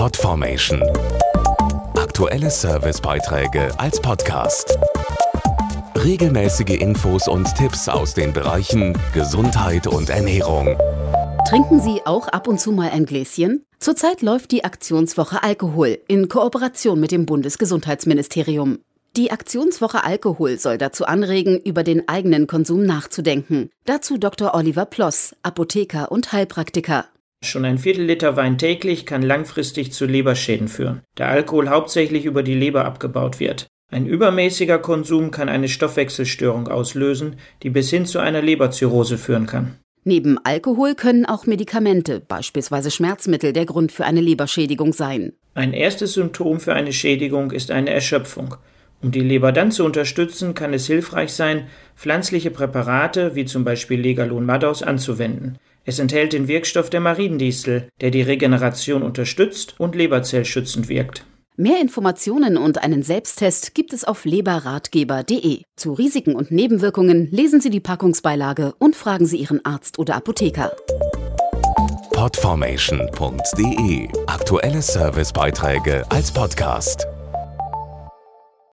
Podformation. Aktuelle Servicebeiträge als Podcast. Regelmäßige Infos und Tipps aus den Bereichen Gesundheit und Ernährung. Trinken Sie auch ab und zu mal ein Gläschen? Zurzeit läuft die Aktionswoche Alkohol in Kooperation mit dem Bundesgesundheitsministerium. Die Aktionswoche Alkohol soll dazu anregen, über den eigenen Konsum nachzudenken. Dazu Dr. Oliver Ploss, Apotheker und Heilpraktiker. Schon ein Viertel Liter Wein täglich kann langfristig zu Leberschäden führen, da Alkohol hauptsächlich über die Leber abgebaut wird. Ein übermäßiger Konsum kann eine Stoffwechselstörung auslösen, die bis hin zu einer Leberzirrhose führen kann. Neben Alkohol können auch Medikamente, beispielsweise Schmerzmittel, der Grund für eine Leberschädigung sein. Ein erstes Symptom für eine Schädigung ist eine Erschöpfung. Um die Leber dann zu unterstützen, kann es hilfreich sein, pflanzliche Präparate wie zum Beispiel Legalon Maddaus anzuwenden. Es enthält den Wirkstoff der Mariendistel, der die Regeneration unterstützt und leberzellschützend wirkt. Mehr Informationen und einen Selbsttest gibt es auf leberratgeber.de. Zu Risiken und Nebenwirkungen lesen Sie die Packungsbeilage und fragen Sie Ihren Arzt oder Apotheker. Podformation.de Aktuelle Servicebeiträge als Podcast.